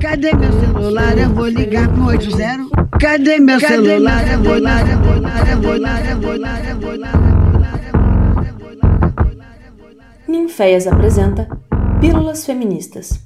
Cadê meu celular? Eu vou ligar pro 80. Cadê meu celular? Eu vou ligar, eu vou ligar, eu vou ligar, eu vou ligar, eu vou ligar. Ninféias apresenta Pílulas Feministas.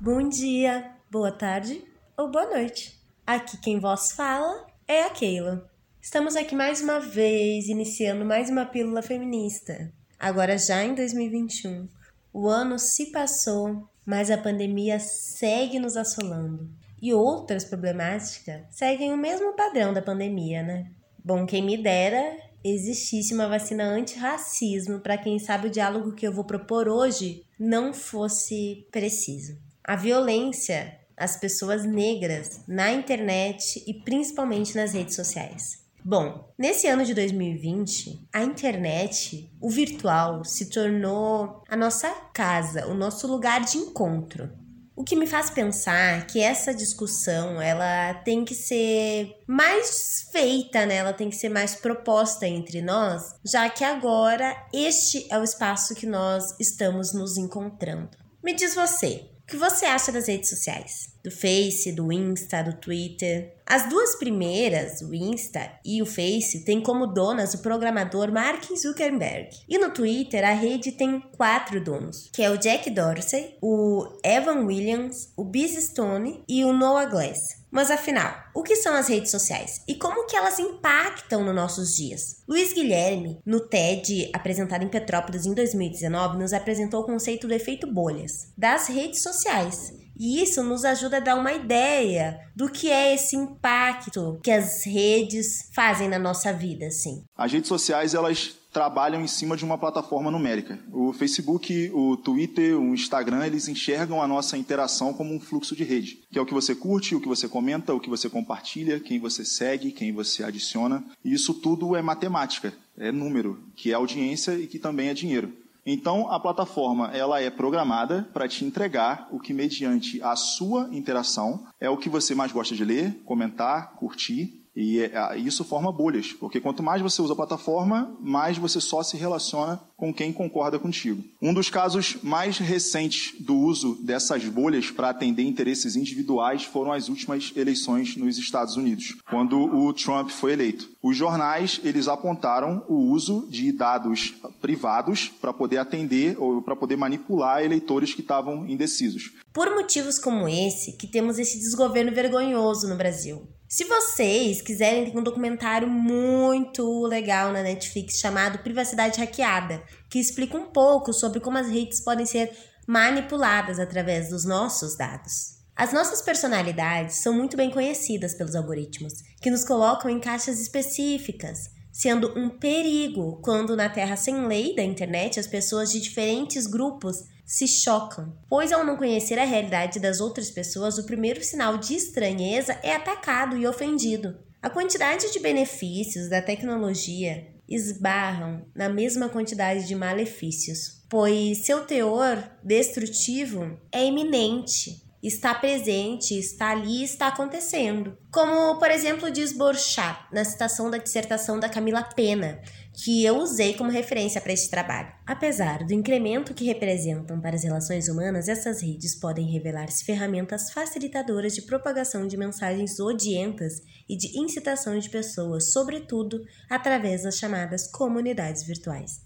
Bom dia, boa tarde ou boa noite. Aqui quem vos fala é a Keila. Estamos aqui mais uma vez, iniciando mais uma pílula feminista. Agora já em 2021. O ano se passou, mas a pandemia segue nos assolando. E outras problemáticas seguem o mesmo padrão da pandemia, né? Bom, quem me dera existisse uma vacina anti-racismo para quem sabe o diálogo que eu vou propor hoje não fosse preciso. A violência às pessoas negras na internet e principalmente nas redes sociais. Bom, nesse ano de 2020, a internet, o virtual, se tornou a nossa casa, o nosso lugar de encontro. O que me faz pensar que essa discussão ela tem que ser mais feita, né? Ela tem que ser mais proposta entre nós, já que agora este é o espaço que nós estamos nos encontrando. Me diz você, o que você acha das redes sociais? do Face, do Insta, do Twitter. As duas primeiras, o Insta e o Face, têm como donas o programador Mark Zuckerberg. E no Twitter, a rede tem quatro donos, que é o Jack Dorsey, o Evan Williams, o Biz Stone e o Noah Glass. Mas afinal, o que são as redes sociais e como que elas impactam nos nossos dias? Luiz Guilherme, no TED apresentado em Petrópolis em 2019, nos apresentou o conceito do efeito bolhas das redes sociais e isso nos ajuda a dar uma ideia do que é esse impacto que as redes fazem na nossa vida, assim. As redes sociais, elas trabalham em cima de uma plataforma numérica. O Facebook, o Twitter, o Instagram, eles enxergam a nossa interação como um fluxo de rede, que é o que você curte, o que você comenta, o que você compartilha, quem você segue, quem você adiciona. E isso tudo é matemática, é número, que é audiência e que também é dinheiro. Então, a plataforma ela é programada para te entregar o que, mediante a sua interação, é o que você mais gosta de ler, comentar, curtir e é, isso forma bolhas, porque quanto mais você usa a plataforma, mais você só se relaciona com quem concorda contigo. Um dos casos mais recentes do uso dessas bolhas para atender interesses individuais foram as últimas eleições nos Estados Unidos, quando o Trump foi eleito. Os jornais, eles apontaram o uso de dados privados para poder atender ou para poder manipular eleitores que estavam indecisos. Por motivos como esse, que temos esse desgoverno vergonhoso no Brasil. Se vocês quiserem, tem um documentário muito legal na Netflix chamado Privacidade Hackeada, que explica um pouco sobre como as redes podem ser manipuladas através dos nossos dados. As nossas personalidades são muito bem conhecidas pelos algoritmos, que nos colocam em caixas específicas, sendo um perigo quando na terra sem lei da internet as pessoas de diferentes grupos se chocam, pois ao não conhecer a realidade das outras pessoas, o primeiro sinal de estranheza é atacado e ofendido. A quantidade de benefícios da tecnologia esbarram na mesma quantidade de malefícios, pois seu teor destrutivo é iminente está presente, está ali, está acontecendo. Como, por exemplo, diz Borchat na citação da dissertação da Camila Pena, que eu usei como referência para este trabalho. Apesar do incremento que representam para as relações humanas, essas redes podem revelar-se ferramentas facilitadoras de propagação de mensagens odientas e de incitação de pessoas, sobretudo através das chamadas comunidades virtuais.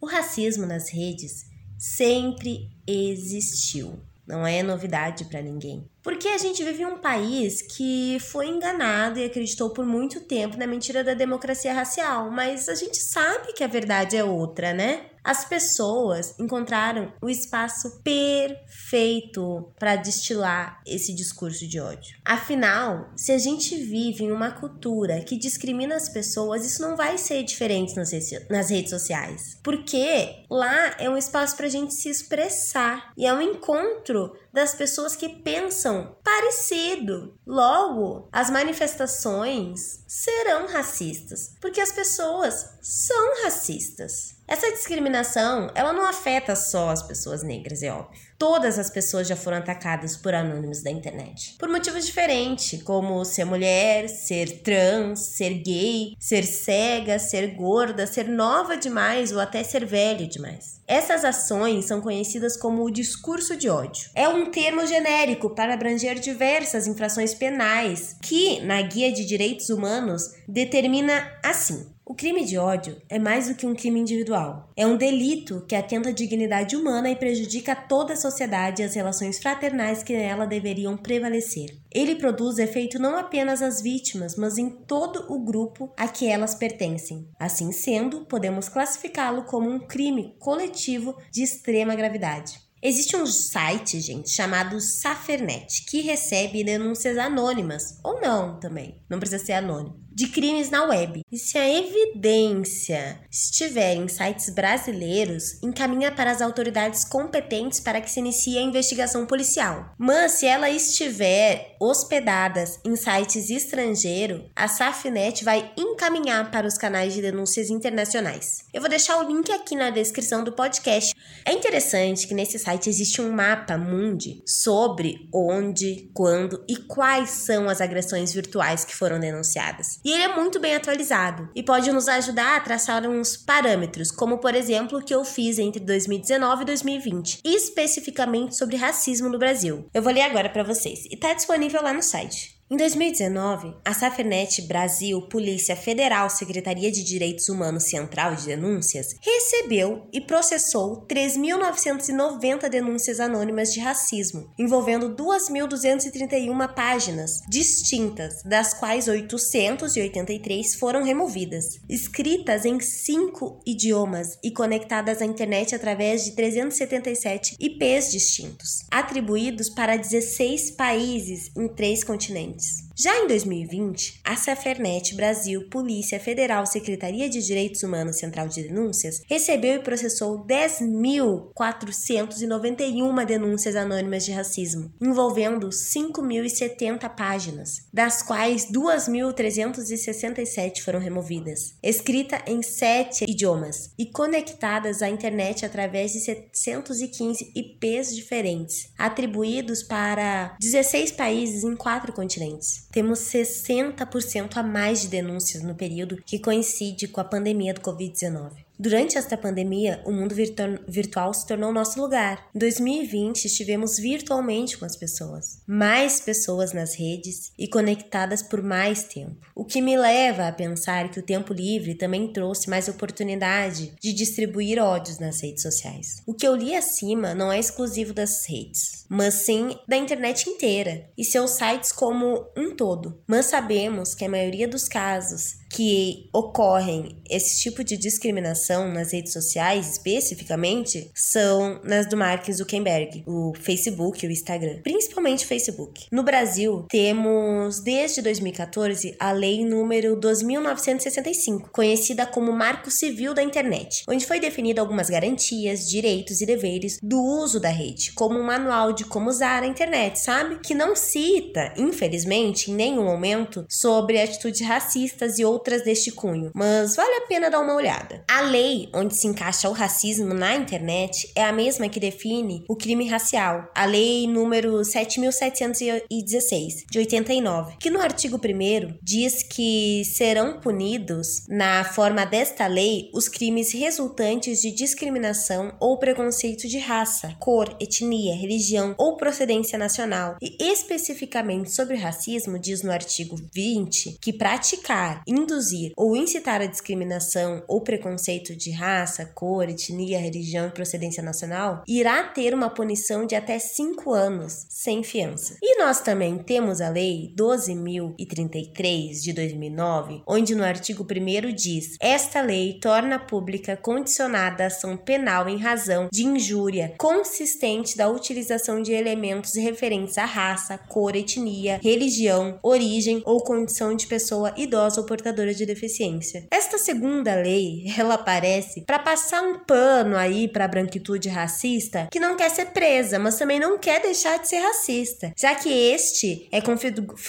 O racismo nas redes sempre existiu. Não é novidade para ninguém. Porque a gente vive em um país que foi enganado e acreditou por muito tempo na mentira da democracia racial, mas a gente sabe que a verdade é outra, né? As pessoas encontraram o espaço perfeito para destilar esse discurso de ódio. Afinal, se a gente vive em uma cultura que discrimina as pessoas, isso não vai ser diferente nas redes, nas redes sociais. Porque lá é um espaço para a gente se expressar e é um encontro das pessoas que pensam parecido. Logo, as manifestações serão racistas, porque as pessoas são racistas. Essa discriminação, ela não afeta só as pessoas negras, é óbvio. Todas as pessoas já foram atacadas por anônimos da internet. Por motivos diferentes, como ser mulher, ser trans, ser gay, ser cega, ser gorda, ser nova demais ou até ser velho demais. Essas ações são conhecidas como o discurso de ódio. É um termo genérico para abranger diversas infrações penais que, na Guia de Direitos Humanos, determina assim: o crime de ódio é mais do que um crime individual. É um delito que atenta à dignidade humana e prejudica toda a sociedade e as relações fraternais que nela deveriam prevalecer. Ele produz efeito não apenas às vítimas, mas em todo o grupo a que elas pertencem. Assim sendo, podemos classificá-lo como um crime coletivo de extrema gravidade. Existe um site, gente, chamado Safernet, que recebe denúncias anônimas, ou não também, não precisa ser anônimo de crimes na web. E se a evidência estiver em sites brasileiros, encaminha para as autoridades competentes para que se inicie a investigação policial. Mas se ela estiver hospedada em sites estrangeiros, a Safnet vai encaminhar para os canais de denúncias internacionais. Eu vou deixar o link aqui na descrição do podcast. É interessante que nesse site existe um mapa mundi sobre onde, quando e quais são as agressões virtuais que foram denunciadas. E ele é muito bem atualizado e pode nos ajudar a traçar uns parâmetros, como por exemplo o que eu fiz entre 2019 e 2020, especificamente sobre racismo no Brasil. Eu vou ler agora para vocês e está disponível lá no site. Em 2019, a Safenet Brasil, Polícia Federal, Secretaria de Direitos Humanos Central de Denúncias, recebeu e processou 3.990 denúncias anônimas de racismo, envolvendo 2.231 páginas distintas, das quais 883 foram removidas, escritas em cinco idiomas e conectadas à internet através de 377 IPs distintos, atribuídos para 16 países em três continentes. Já em 2020, a Safernet Brasil, Polícia Federal, Secretaria de Direitos Humanos Central de Denúncias, recebeu e processou 10.491 denúncias anônimas de racismo, envolvendo 5.070 páginas, das quais 2.367 foram removidas, escrita em sete idiomas e conectadas à internet através de 715 IPs diferentes, atribuídos para 16 países em quatro continentes temos 60% a mais de denúncias no período que coincide com a pandemia do Covid-19. Durante esta pandemia, o mundo virtual se tornou nosso lugar. Em 2020, estivemos virtualmente com as pessoas, mais pessoas nas redes e conectadas por mais tempo. O que me leva a pensar que o tempo livre também trouxe mais oportunidade de distribuir ódios nas redes sociais. O que eu li acima não é exclusivo das redes, mas sim da internet inteira e seus sites como um todo. Mas sabemos que a maioria dos casos que ocorrem esse tipo de discriminação nas redes sociais, especificamente, são nas do Mark Zuckerberg, o Facebook e o Instagram, principalmente o Facebook. No Brasil, temos desde 2014 a lei número 2965, conhecida como Marco Civil da Internet, onde foi definida algumas garantias, direitos e deveres do uso da rede, como um manual de como usar a internet, sabe? Que não cita, infelizmente, em nenhum momento sobre atitudes racistas e outras deste cunho, mas vale a pena dar uma olhada. A lei onde se encaixa o racismo na internet é a mesma que define o crime racial, a lei número 7716 de 89, que no artigo 1 diz que serão punidos na forma desta lei os crimes resultantes de discriminação ou preconceito de raça, cor, etnia, religião ou procedência nacional. E especificamente sobre racismo diz no artigo 20 que praticar, induzir ou incitar a discriminação ou preconceito de raça, cor, etnia, religião e procedência nacional, irá ter uma punição de até 5 anos sem fiança. E nós também temos a Lei 12.033 de 2009, onde no artigo 1 diz: Esta lei torna pública condicionada a ação penal em razão de injúria consistente da utilização de elementos referentes à raça, cor, etnia, religião, origem ou condição de pessoa idosa ou portadora de deficiência. Esta segunda lei, ela aparece para passar um pano aí para a branquitude racista que não quer ser presa, mas também não quer deixar de ser racista, já que este é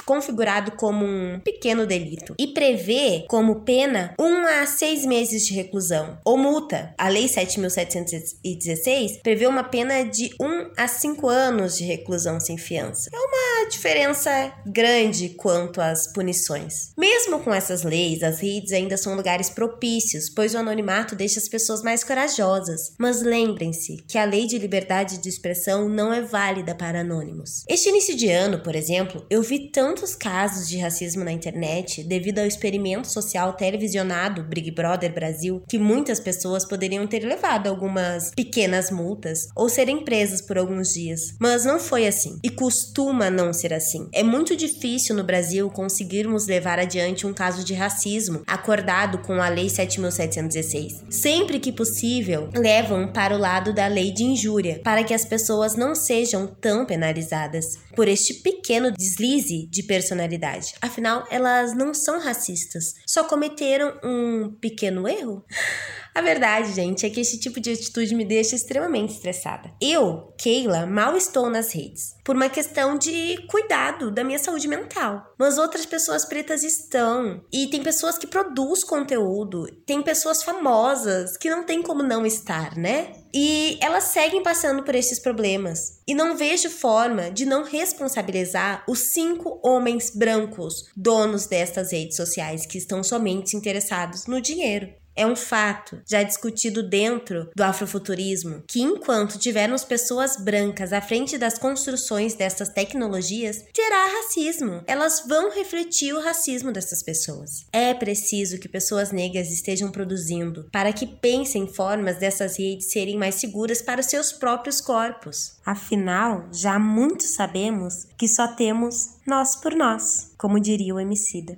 configurado como um pequeno delito e prevê como pena um a seis meses de reclusão ou multa. A Lei 7.716 prevê uma pena de um a cinco anos de reclusão sem fiança. É uma diferença grande quanto às punições. Mesmo com essas leis, as redes ainda são lugares propícios, pois o anonimato deixa as pessoas mais corajosas. Mas lembrem-se que a lei de liberdade de expressão não é válida para anônimos. Este início de ano, por exemplo, eu vi tantos casos de racismo na internet devido ao experimento social televisionado Big Brother Brasil que muitas pessoas poderiam ter levado algumas pequenas multas ou serem presas por alguns dias. Mas não foi assim e costuma não ser assim. É muito difícil no Brasil conseguirmos levar adiante um caso de racismo acordado com a Lei 7716. Sempre que possível, levam para o lado da lei de injúria, para que as pessoas não sejam tão penalizadas por este pequeno deslize de personalidade. Afinal, elas não são racistas, só cometeram um pequeno erro. A verdade, gente, é que esse tipo de atitude me deixa extremamente estressada. Eu, Keila, mal estou nas redes, por uma questão de cuidado da minha saúde mental. Mas outras pessoas pretas estão. E tem pessoas que produzem conteúdo, tem pessoas famosas que não tem como não estar, né? E elas seguem passando por esses problemas. E não vejo forma de não responsabilizar os cinco homens brancos donos destas redes sociais que estão somente interessados no dinheiro. É um fato, já discutido dentro do afrofuturismo, que enquanto tivermos pessoas brancas à frente das construções dessas tecnologias, terá racismo. Elas vão refletir o racismo dessas pessoas. É preciso que pessoas negras estejam produzindo para que pensem formas dessas redes serem mais seguras para os seus próprios corpos. Afinal, já muito sabemos que só temos nós por nós, como diria o Emicida.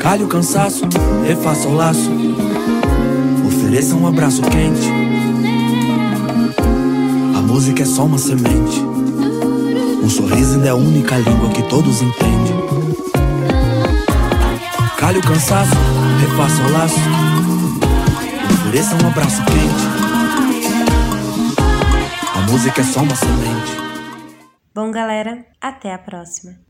Calhe o cansaço, refaça o laço. Ofereça um abraço quente. A música é só uma semente. Um sorriso ainda é a única língua que todos entendem. Calhe o cansaço, refaça o laço. Ofereça um abraço quente. A música é só uma semente. Bom, galera, até a próxima.